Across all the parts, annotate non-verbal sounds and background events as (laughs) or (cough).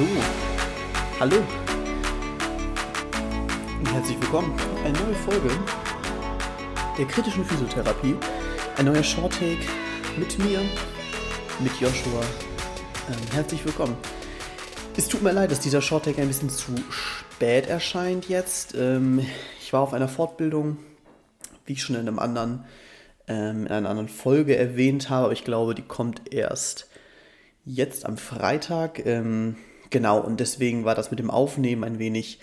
So, hallo und herzlich willkommen. Eine neue Folge der kritischen Physiotherapie. Ein neuer Shorttake mit mir, mit Joshua. Ähm, herzlich willkommen. Es tut mir leid, dass dieser Shorttake ein bisschen zu spät erscheint jetzt. Ähm, ich war auf einer Fortbildung, wie ich schon in einem anderen, ähm, in einer anderen Folge erwähnt habe, aber ich glaube, die kommt erst jetzt am Freitag. Ähm, genau, und deswegen war das mit dem Aufnehmen ein wenig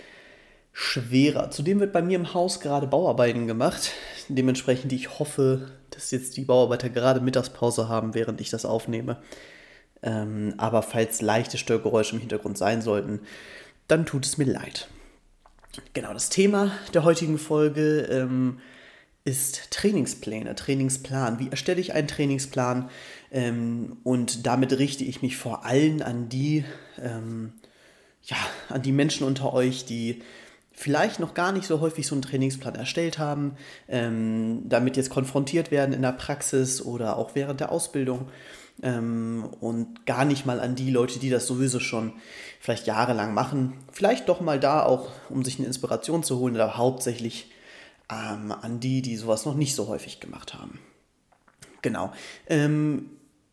schwerer. Zudem wird bei mir im Haus gerade Bauarbeiten gemacht. Dementsprechend, ich hoffe, dass jetzt die Bauarbeiter gerade Mittagspause haben, während ich das aufnehme. Ähm, aber falls leichte Störgeräusche im Hintergrund sein sollten, dann tut es mir leid. Genau, das Thema der heutigen Folge ähm, ist Trainingspläne, Trainingsplan. Wie erstelle ich einen Trainingsplan? Ähm, und damit richte ich mich vor allem an die, ähm, ja, an die Menschen unter euch, die vielleicht noch gar nicht so häufig so einen Trainingsplan erstellt haben, ähm, damit jetzt konfrontiert werden in der Praxis oder auch während der Ausbildung ähm, und gar nicht mal an die Leute, die das sowieso schon vielleicht jahrelang machen. Vielleicht doch mal da auch, um sich eine Inspiration zu holen, aber hauptsächlich ähm, an die, die sowas noch nicht so häufig gemacht haben. Genau. Ähm,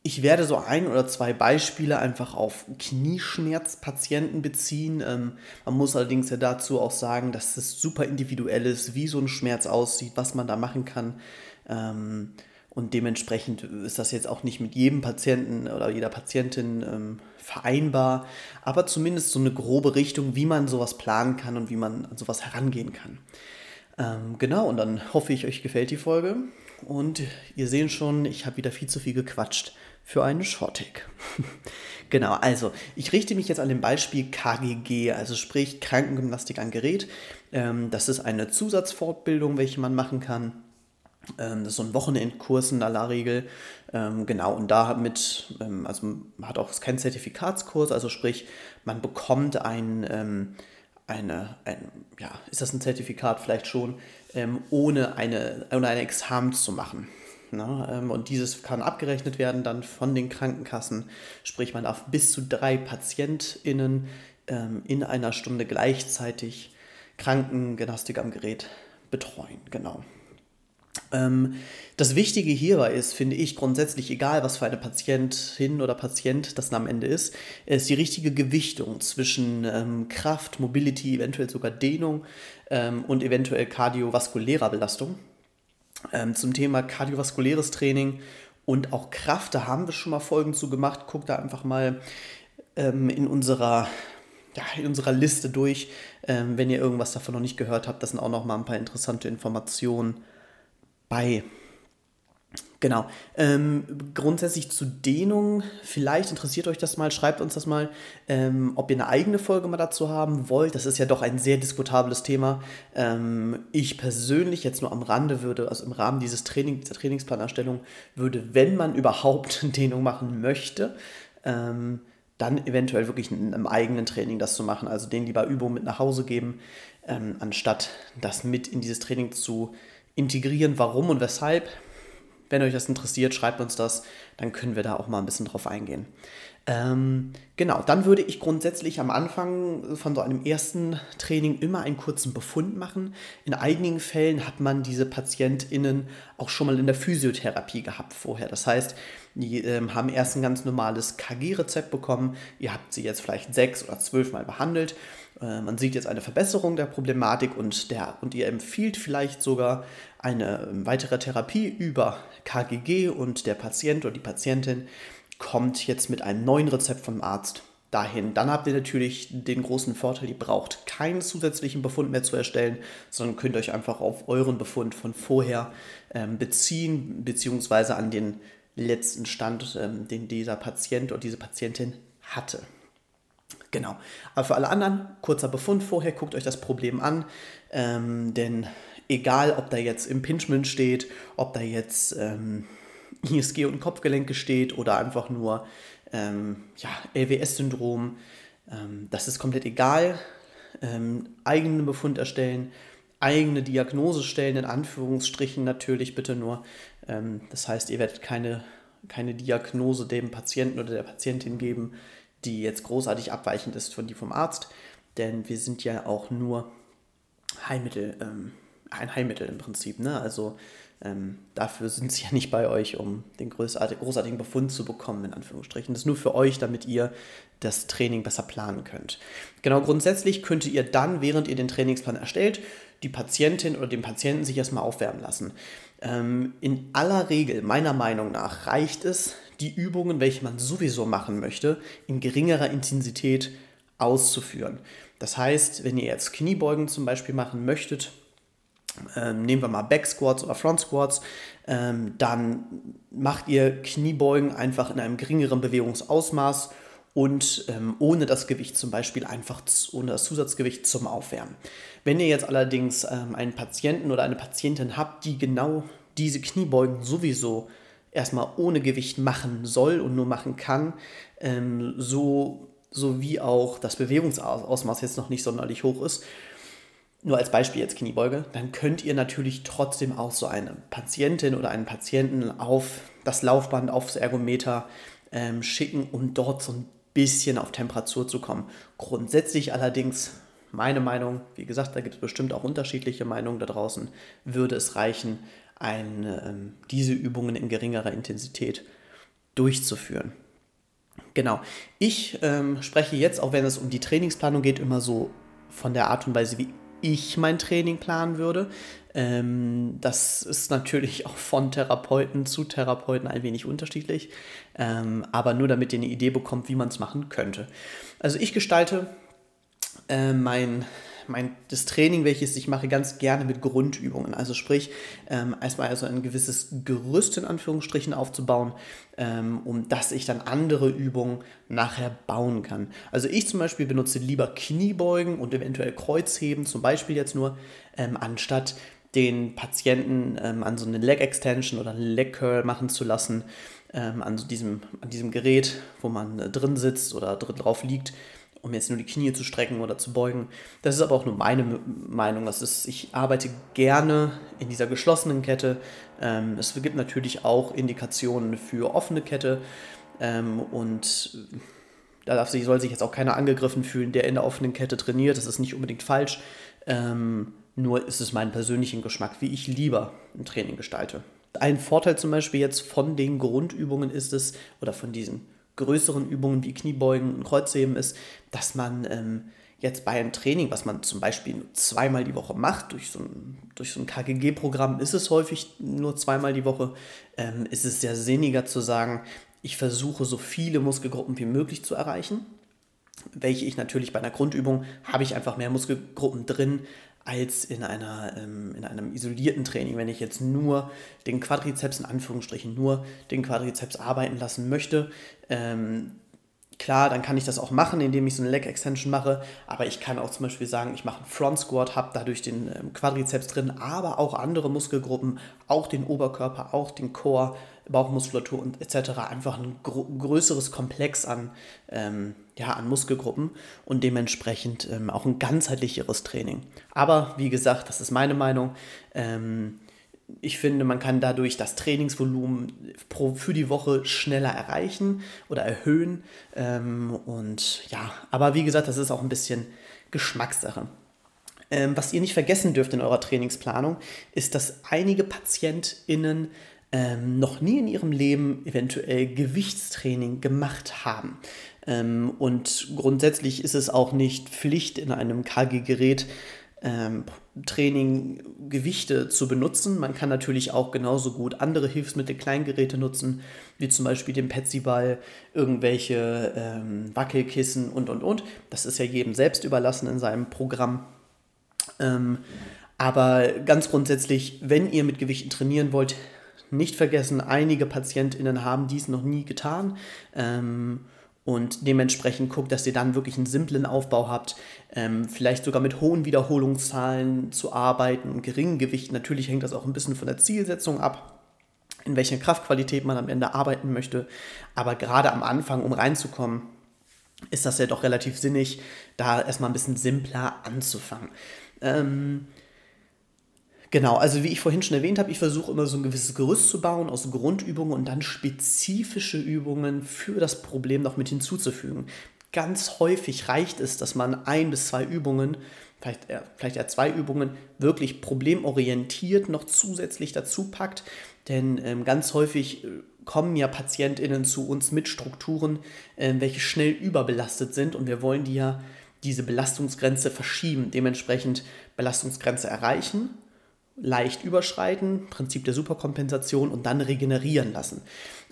ich werde so ein oder zwei Beispiele einfach auf Knieschmerzpatienten beziehen. Ähm, man muss allerdings ja dazu auch sagen, dass es super individuell ist, wie so ein Schmerz aussieht, was man da machen kann. Ähm, und dementsprechend ist das jetzt auch nicht mit jedem Patienten oder jeder Patientin ähm, vereinbar, aber zumindest so eine grobe Richtung, wie man sowas planen kann und wie man an sowas herangehen kann. Ähm, genau, und dann hoffe ich, euch gefällt die Folge. Und ihr seht schon, ich habe wieder viel zu viel gequatscht für einen Shorttake. (laughs) genau, also ich richte mich jetzt an dem Beispiel KGG, also sprich Krankengymnastik an Gerät. Ähm, das ist eine Zusatzfortbildung, welche man machen kann. Ähm, das ist so ein Wochenendkurs in aller Regel. Ähm, genau, und da mit, ähm, also man hat auch keinen Zertifikatskurs, also sprich, man bekommt ein, ähm, eine, ein, ja, ist das ein Zertifikat vielleicht schon, ähm, ohne, eine, ohne ein Examen zu machen. Ne? Ähm, und dieses kann abgerechnet werden dann von den Krankenkassen. Sprich, man darf bis zu drei PatientInnen ähm, in einer Stunde gleichzeitig Krankengymnastik am Gerät betreuen. Genau. Ähm, das Wichtige hierbei ist, finde ich, grundsätzlich egal, was für eine Patientin oder Patient das am Ende ist, ist die richtige Gewichtung zwischen ähm, Kraft, Mobility, eventuell sogar Dehnung ähm, und eventuell kardiovaskulärer Belastung. Zum Thema kardiovaskuläres Training und auch Kraft, da haben wir schon mal Folgen zu gemacht. Guckt da einfach mal in unserer ja, in unserer Liste durch, wenn ihr irgendwas davon noch nicht gehört habt. Das sind auch noch mal ein paar interessante Informationen bei. Genau. Ähm, grundsätzlich zu Dehnung, vielleicht interessiert euch das mal, schreibt uns das mal, ähm, ob ihr eine eigene Folge mal dazu haben wollt. Das ist ja doch ein sehr diskutables Thema. Ähm, ich persönlich jetzt nur am Rande würde, also im Rahmen dieses Training, dieser Trainingsplanerstellung, würde, wenn man überhaupt (laughs) Dehnung machen möchte, ähm, dann eventuell wirklich in einem eigenen Training das zu machen. Also den lieber Übungen mit nach Hause geben, ähm, anstatt das mit in dieses Training zu integrieren. Warum und weshalb? Wenn euch das interessiert, schreibt uns das, dann können wir da auch mal ein bisschen drauf eingehen. Ähm, genau, dann würde ich grundsätzlich am Anfang von so einem ersten Training immer einen kurzen Befund machen. In einigen Fällen hat man diese PatientInnen auch schon mal in der Physiotherapie gehabt vorher. Das heißt, die ähm, haben erst ein ganz normales KG-Rezept bekommen. Ihr habt sie jetzt vielleicht sechs oder zwölf Mal behandelt. Äh, man sieht jetzt eine Verbesserung der Problematik und, der, und ihr empfiehlt vielleicht sogar eine ähm, weitere Therapie über KGG und der Patient oder die Patientin kommt jetzt mit einem neuen Rezept vom Arzt dahin. Dann habt ihr natürlich den großen Vorteil, ihr braucht keinen zusätzlichen Befund mehr zu erstellen, sondern könnt euch einfach auf euren Befund von vorher ähm, beziehen, beziehungsweise an den letzten Stand, ähm, den dieser Patient oder diese Patientin hatte. Genau. Aber für alle anderen, kurzer Befund vorher, guckt euch das Problem an, ähm, denn egal, ob da jetzt Impingement steht, ob da jetzt ähm, ISG und Kopfgelenke steht oder einfach nur ähm, ja, LWS-Syndrom. Ähm, das ist komplett egal. Ähm, eigenen Befund erstellen, eigene Diagnose stellen, in Anführungsstrichen natürlich bitte nur. Ähm, das heißt, ihr werdet keine, keine Diagnose dem Patienten oder der Patientin geben, die jetzt großartig abweichend ist von die vom Arzt, denn wir sind ja auch nur Heilmittel, ähm, ein Heilmittel im Prinzip. Ne? Also ähm, dafür sind sie ja nicht bei euch, um den großartigen Befund zu bekommen, in Anführungsstrichen. Das ist nur für euch, damit ihr das Training besser planen könnt. Genau, grundsätzlich könntet ihr dann, während ihr den Trainingsplan erstellt, die Patientin oder den Patienten sich erstmal aufwärmen lassen. Ähm, in aller Regel, meiner Meinung nach, reicht es, die Übungen, welche man sowieso machen möchte, in geringerer Intensität auszuführen. Das heißt, wenn ihr jetzt Kniebeugen zum Beispiel machen möchtet, nehmen wir mal Back Squats oder Front Squats, ähm, dann macht ihr Kniebeugen einfach in einem geringeren Bewegungsausmaß und ähm, ohne das Gewicht zum Beispiel einfach ohne das Zusatzgewicht zum Aufwärmen. Wenn ihr jetzt allerdings ähm, einen Patienten oder eine Patientin habt, die genau diese Kniebeugen sowieso erstmal ohne Gewicht machen soll und nur machen kann, ähm, so, so wie auch das Bewegungsausmaß jetzt noch nicht sonderlich hoch ist, nur als Beispiel jetzt Kniebeuge, dann könnt ihr natürlich trotzdem auch so eine Patientin oder einen Patienten auf das Laufband, aufs Ergometer ähm, schicken, um dort so ein bisschen auf Temperatur zu kommen. Grundsätzlich allerdings, meine Meinung, wie gesagt, da gibt es bestimmt auch unterschiedliche Meinungen da draußen, würde es reichen, eine, ähm, diese Übungen in geringerer Intensität durchzuführen. Genau. Ich ähm, spreche jetzt, auch wenn es um die Trainingsplanung geht, immer so von der Art und Weise, wie ich mein Training planen würde. Ähm, das ist natürlich auch von Therapeuten zu Therapeuten ein wenig unterschiedlich, ähm, aber nur damit ihr eine Idee bekommt, wie man es machen könnte. Also ich gestalte äh, mein mein, das Training, welches ich mache, ganz gerne mit Grundübungen. Also sprich, ähm, erstmal also ein gewisses Gerüst in Anführungsstrichen aufzubauen, ähm, um dass ich dann andere Übungen nachher bauen kann. Also ich zum Beispiel benutze lieber Kniebeugen und eventuell Kreuzheben, zum Beispiel jetzt nur, ähm, anstatt den Patienten ähm, an so eine Leg Extension oder Leg Curl machen zu lassen, ähm, an so diesem, an diesem Gerät, wo man äh, drin sitzt oder drin drauf liegt um jetzt nur die Knie zu strecken oder zu beugen. Das ist aber auch nur meine Meinung. Das ist, ich arbeite gerne in dieser geschlossenen Kette. Ähm, es gibt natürlich auch Indikationen für offene Kette ähm, und da darf sich, soll sich jetzt auch keiner angegriffen fühlen, der in der offenen Kette trainiert. Das ist nicht unbedingt falsch. Ähm, nur ist es mein persönlichen Geschmack, wie ich lieber ein Training gestalte. Ein Vorteil zum Beispiel jetzt von den Grundübungen ist es, oder von diesen größeren Übungen wie Kniebeugen und Kreuzheben ist, dass man ähm, jetzt bei einem Training, was man zum Beispiel zweimal die Woche macht, durch so ein, durch so ein KGG-Programm ist es häufig nur zweimal die Woche, ähm, ist es sehr sinniger zu sagen, ich versuche so viele Muskelgruppen wie möglich zu erreichen. Welche ich natürlich bei einer Grundübung habe ich einfach mehr Muskelgruppen drin, als in, einer, ähm, in einem isolierten Training. Wenn ich jetzt nur den Quadrizeps, in Anführungsstrichen nur den Quadrizeps arbeiten lassen möchte, ähm, Klar, dann kann ich das auch machen, indem ich so eine Leg Extension mache, aber ich kann auch zum Beispiel sagen, ich mache einen Front Squat, habe dadurch den ähm, Quadrizeps drin, aber auch andere Muskelgruppen, auch den Oberkörper, auch den Core, Bauchmuskulatur und etc. Einfach ein größeres Komplex an, ähm, ja, an Muskelgruppen und dementsprechend ähm, auch ein ganzheitlicheres Training. Aber wie gesagt, das ist meine Meinung. Ähm, ich finde, man kann dadurch das Trainingsvolumen pro, für die Woche schneller erreichen oder erhöhen. Ähm, und ja, aber wie gesagt, das ist auch ein bisschen Geschmackssache. Ähm, was ihr nicht vergessen dürft in eurer Trainingsplanung, ist, dass einige PatientInnen ähm, noch nie in ihrem Leben eventuell Gewichtstraining gemacht haben. Ähm, und grundsätzlich ist es auch nicht Pflicht in einem KG-Gerät ähm, Training Gewichte zu benutzen. Man kann natürlich auch genauso gut andere Hilfsmittel, Kleingeräte nutzen, wie zum Beispiel den Petsyball, irgendwelche ähm, Wackelkissen und und und. Das ist ja jedem selbst überlassen in seinem Programm. Ähm, aber ganz grundsätzlich, wenn ihr mit Gewichten trainieren wollt, nicht vergessen, einige PatientInnen haben dies noch nie getan. Ähm, und dementsprechend guckt, dass ihr dann wirklich einen simplen Aufbau habt, ähm, vielleicht sogar mit hohen Wiederholungszahlen zu arbeiten und geringen Gewichten. Natürlich hängt das auch ein bisschen von der Zielsetzung ab, in welcher Kraftqualität man am Ende arbeiten möchte. Aber gerade am Anfang, um reinzukommen, ist das ja doch relativ sinnig, da erstmal ein bisschen simpler anzufangen. Ähm, Genau, also wie ich vorhin schon erwähnt habe, ich versuche immer so ein gewisses Gerüst zu bauen aus Grundübungen und dann spezifische Übungen für das Problem noch mit hinzuzufügen. ganz häufig reicht es, dass man ein bis zwei Übungen, vielleicht eher, vielleicht eher zwei Übungen, wirklich problemorientiert noch zusätzlich dazu packt. Denn ähm, ganz häufig äh, kommen ja PatientInnen zu uns mit Strukturen, äh, welche schnell überbelastet sind und wir wollen die ja diese Belastungsgrenze verschieben, dementsprechend Belastungsgrenze erreichen, leicht überschreiten, Prinzip der Superkompensation und dann regenerieren lassen.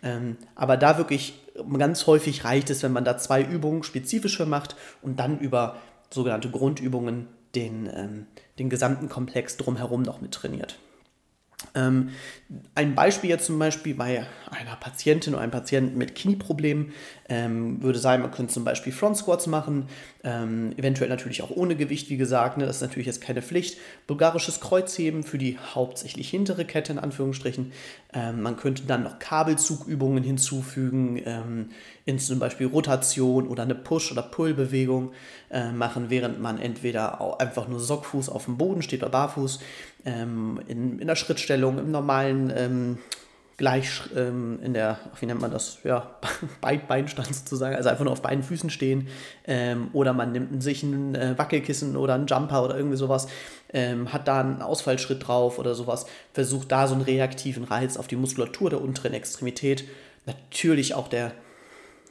Ähm, aber da wirklich ganz häufig reicht es, wenn man da zwei Übungen spezifisch für macht und dann über sogenannte Grundübungen den, ähm, den gesamten Komplex drumherum noch mit trainiert. Ähm, ein Beispiel jetzt zum Beispiel bei einer Patientin oder einem Patienten mit Knieproblemen ähm, würde sein, man könnte zum Beispiel Front Squats machen, ähm, eventuell natürlich auch ohne Gewicht, wie gesagt, ne, das ist natürlich jetzt keine Pflicht. Bulgarisches Kreuzheben für die hauptsächlich hintere Kette in Anführungsstrichen. Ähm, man könnte dann noch Kabelzugübungen hinzufügen, ähm, in zum Beispiel Rotation oder eine Push- oder Pull-Bewegung äh, machen, während man entweder auch einfach nur Sockfuß auf dem Boden steht oder barfuß, ähm, in, in der Schrittstellung, im normalen ähm, gleich ähm, in der, wie nennt man das, ja, (laughs) Beinstand sozusagen, also einfach nur auf beiden Füßen stehen. Ähm, oder man nimmt sich ein äh, Wackelkissen oder einen Jumper oder irgendwie sowas, ähm, hat da einen Ausfallschritt drauf oder sowas, versucht da so einen reaktiven Reiz auf die Muskulatur der unteren Extremität, natürlich auch der,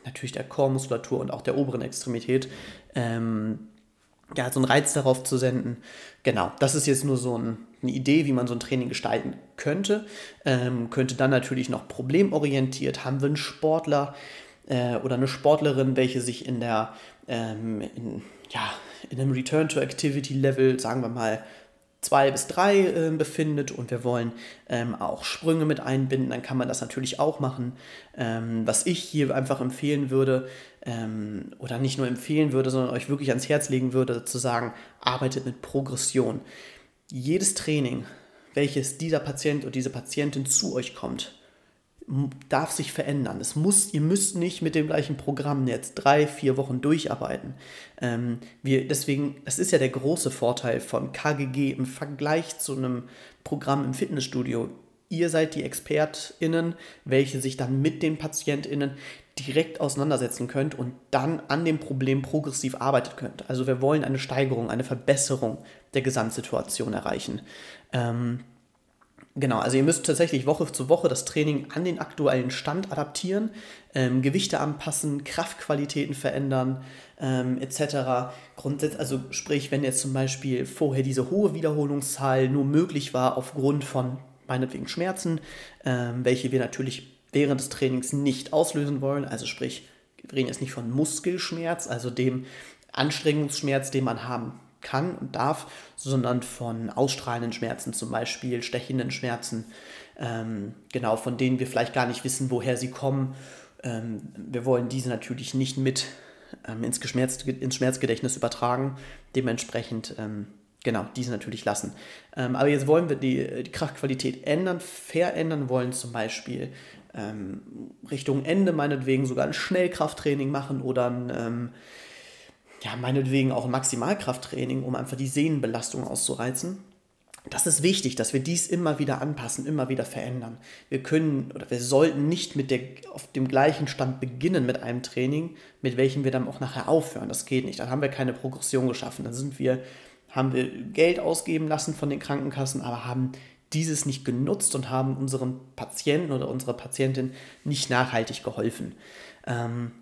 natürlich der Chormuskulatur und auch der oberen Extremität, ähm, ja, so einen Reiz darauf zu senden. Genau, das ist jetzt nur so ein, eine Idee, wie man so ein Training gestalten könnte. Ähm, könnte dann natürlich noch problemorientiert. Haben wir einen Sportler äh, oder eine Sportlerin, welche sich in der, ähm, in, ja, in einem Return-to-Activity-Level, sagen wir mal, zwei bis drei äh, befindet und wir wollen ähm, auch Sprünge mit einbinden, dann kann man das natürlich auch machen. Ähm, was ich hier einfach empfehlen würde, ähm, oder nicht nur empfehlen würde, sondern euch wirklich ans Herz legen würde, zu sagen, arbeitet mit Progression. Jedes Training, welches dieser Patient oder diese Patientin zu euch kommt, darf sich verändern. Es muss, ihr müsst nicht mit dem gleichen Programm jetzt drei, vier Wochen durcharbeiten. Ähm, wir, deswegen, das ist ja der große Vorteil von KGG im Vergleich zu einem Programm im Fitnessstudio. Ihr seid die ExpertInnen, welche sich dann mit den PatientInnen direkt auseinandersetzen könnt und dann an dem Problem progressiv arbeiten könnt. Also wir wollen eine Steigerung, eine Verbesserung der Gesamtsituation erreichen. Ähm, genau, also ihr müsst tatsächlich Woche zu Woche das Training an den aktuellen Stand adaptieren, ähm, Gewichte anpassen, Kraftqualitäten verändern, ähm, etc. Grundsätzlich, also sprich, wenn jetzt zum Beispiel vorher diese hohe Wiederholungszahl nur möglich war aufgrund von meinetwegen Schmerzen, ähm, welche wir natürlich während des Trainings nicht auslösen wollen. Also sprich, wir reden jetzt nicht von Muskelschmerz, also dem Anstrengungsschmerz, den man haben kann und darf, sondern von ausstrahlenden Schmerzen, zum Beispiel stechenden Schmerzen, ähm, genau, von denen wir vielleicht gar nicht wissen, woher sie kommen. Ähm, wir wollen diese natürlich nicht mit ähm, ins, ins Schmerzgedächtnis übertragen. Dementsprechend ähm, genau, diese natürlich lassen. Ähm, aber jetzt wollen wir die, die Kraftqualität ändern, verändern, wollen zum Beispiel ähm, Richtung Ende meinetwegen sogar ein Schnellkrafttraining machen oder ein, ja, meinetwegen auch Maximalkrafttraining, um einfach die Sehnenbelastung auszureizen. Das ist wichtig, dass wir dies immer wieder anpassen, immer wieder verändern. Wir können oder wir sollten nicht mit der, auf dem gleichen Stand beginnen mit einem Training, mit welchem wir dann auch nachher aufhören. Das geht nicht. Dann haben wir keine Progression geschaffen. Dann sind wir, haben wir Geld ausgeben lassen von den Krankenkassen, aber haben dieses nicht genutzt und haben unseren Patienten oder unserer Patientin nicht nachhaltig geholfen. Ähm,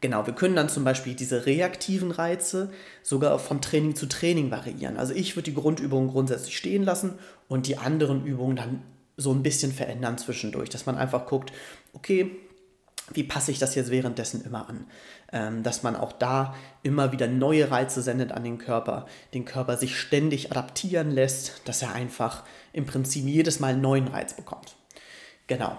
genau, wir können dann zum Beispiel diese reaktiven Reize sogar von Training zu Training variieren. Also ich würde die Grundübungen grundsätzlich stehen lassen und die anderen Übungen dann so ein bisschen verändern zwischendurch, dass man einfach guckt, okay, wie passe ich das jetzt währenddessen immer an? Ähm, dass man auch da immer wieder neue Reize sendet an den Körper, den Körper sich ständig adaptieren lässt, dass er einfach im Prinzip jedes Mal einen neuen Reiz bekommt. Genau.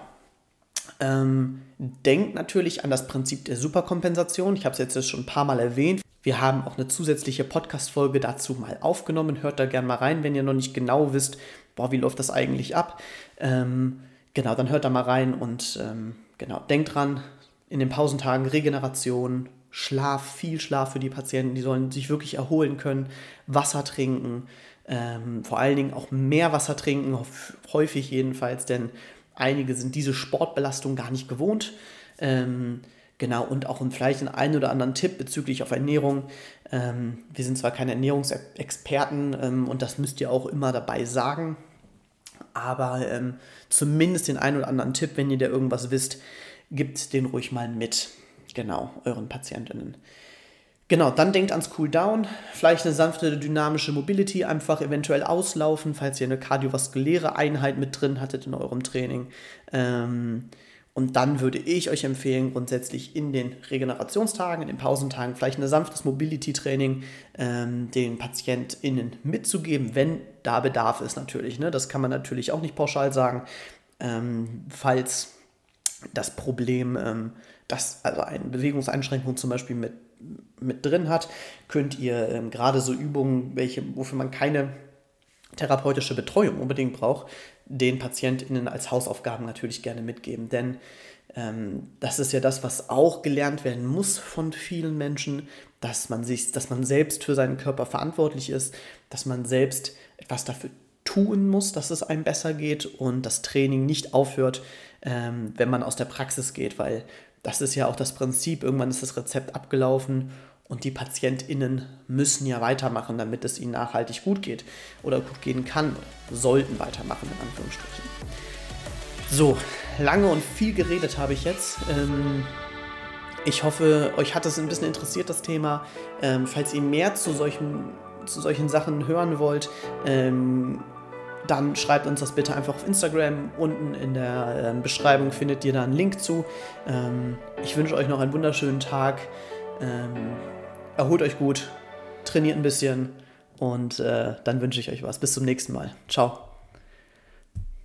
Ähm, denkt natürlich an das Prinzip der Superkompensation. Ich habe es jetzt schon ein paar Mal erwähnt. Wir haben auch eine zusätzliche Podcast-Folge dazu mal aufgenommen. Hört da gerne mal rein, wenn ihr noch nicht genau wisst, boah, wie läuft das eigentlich ab. Ähm, genau, dann hört da mal rein und ähm, genau, denkt dran, in den Pausentagen Regeneration, Schlaf, viel Schlaf für die Patienten, die sollen sich wirklich erholen können, Wasser trinken, ähm, vor allen Dingen auch mehr Wasser trinken, häufig jedenfalls, denn einige sind diese Sportbelastung gar nicht gewohnt. Ähm, Genau, und auch vielleicht einen einen oder anderen Tipp bezüglich auf Ernährung. Ähm, wir sind zwar keine Ernährungsexperten ähm, und das müsst ihr auch immer dabei sagen, aber ähm, zumindest den einen oder anderen Tipp, wenn ihr da irgendwas wisst, gibt den ruhig mal mit. Genau, euren Patientinnen. Genau, dann denkt ans Cooldown, vielleicht eine sanfte dynamische Mobility, einfach eventuell auslaufen, falls ihr eine kardiovaskuläre Einheit mit drin hattet in eurem Training. Ähm, und dann würde ich euch empfehlen, grundsätzlich in den Regenerationstagen, in den Pausentagen, vielleicht ein sanftes Mobility-Training ähm, den PatientInnen mitzugeben, wenn da Bedarf ist natürlich. Ne? Das kann man natürlich auch nicht pauschal sagen. Ähm, falls das Problem, ähm, das, also eine Bewegungseinschränkung zum Beispiel mit, mit drin hat, könnt ihr ähm, gerade so Übungen, welche, wofür man keine therapeutische Betreuung unbedingt braucht, den PatientInnen als Hausaufgaben natürlich gerne mitgeben. Denn ähm, das ist ja das, was auch gelernt werden muss von vielen Menschen, dass man sich, dass man selbst für seinen Körper verantwortlich ist, dass man selbst etwas dafür tun muss, dass es einem besser geht und das Training nicht aufhört, ähm, wenn man aus der Praxis geht, weil das ist ja auch das Prinzip. Irgendwann ist das Rezept abgelaufen und die PatientInnen müssen ja weitermachen, damit es ihnen nachhaltig gut geht oder gut gehen kann. Sollten weitermachen, in Anführungsstrichen. So, lange und viel geredet habe ich jetzt. Ähm, ich hoffe, euch hat es ein bisschen interessiert, das Thema. Ähm, falls ihr mehr zu solchen, zu solchen Sachen hören wollt, ähm, dann schreibt uns das bitte einfach auf Instagram. Unten in der äh, Beschreibung findet ihr da einen Link zu. Ähm, ich wünsche euch noch einen wunderschönen Tag. Ähm, erholt euch gut, trainiert ein bisschen und äh, dann wünsche ich euch was. Bis zum nächsten Mal. Ciao.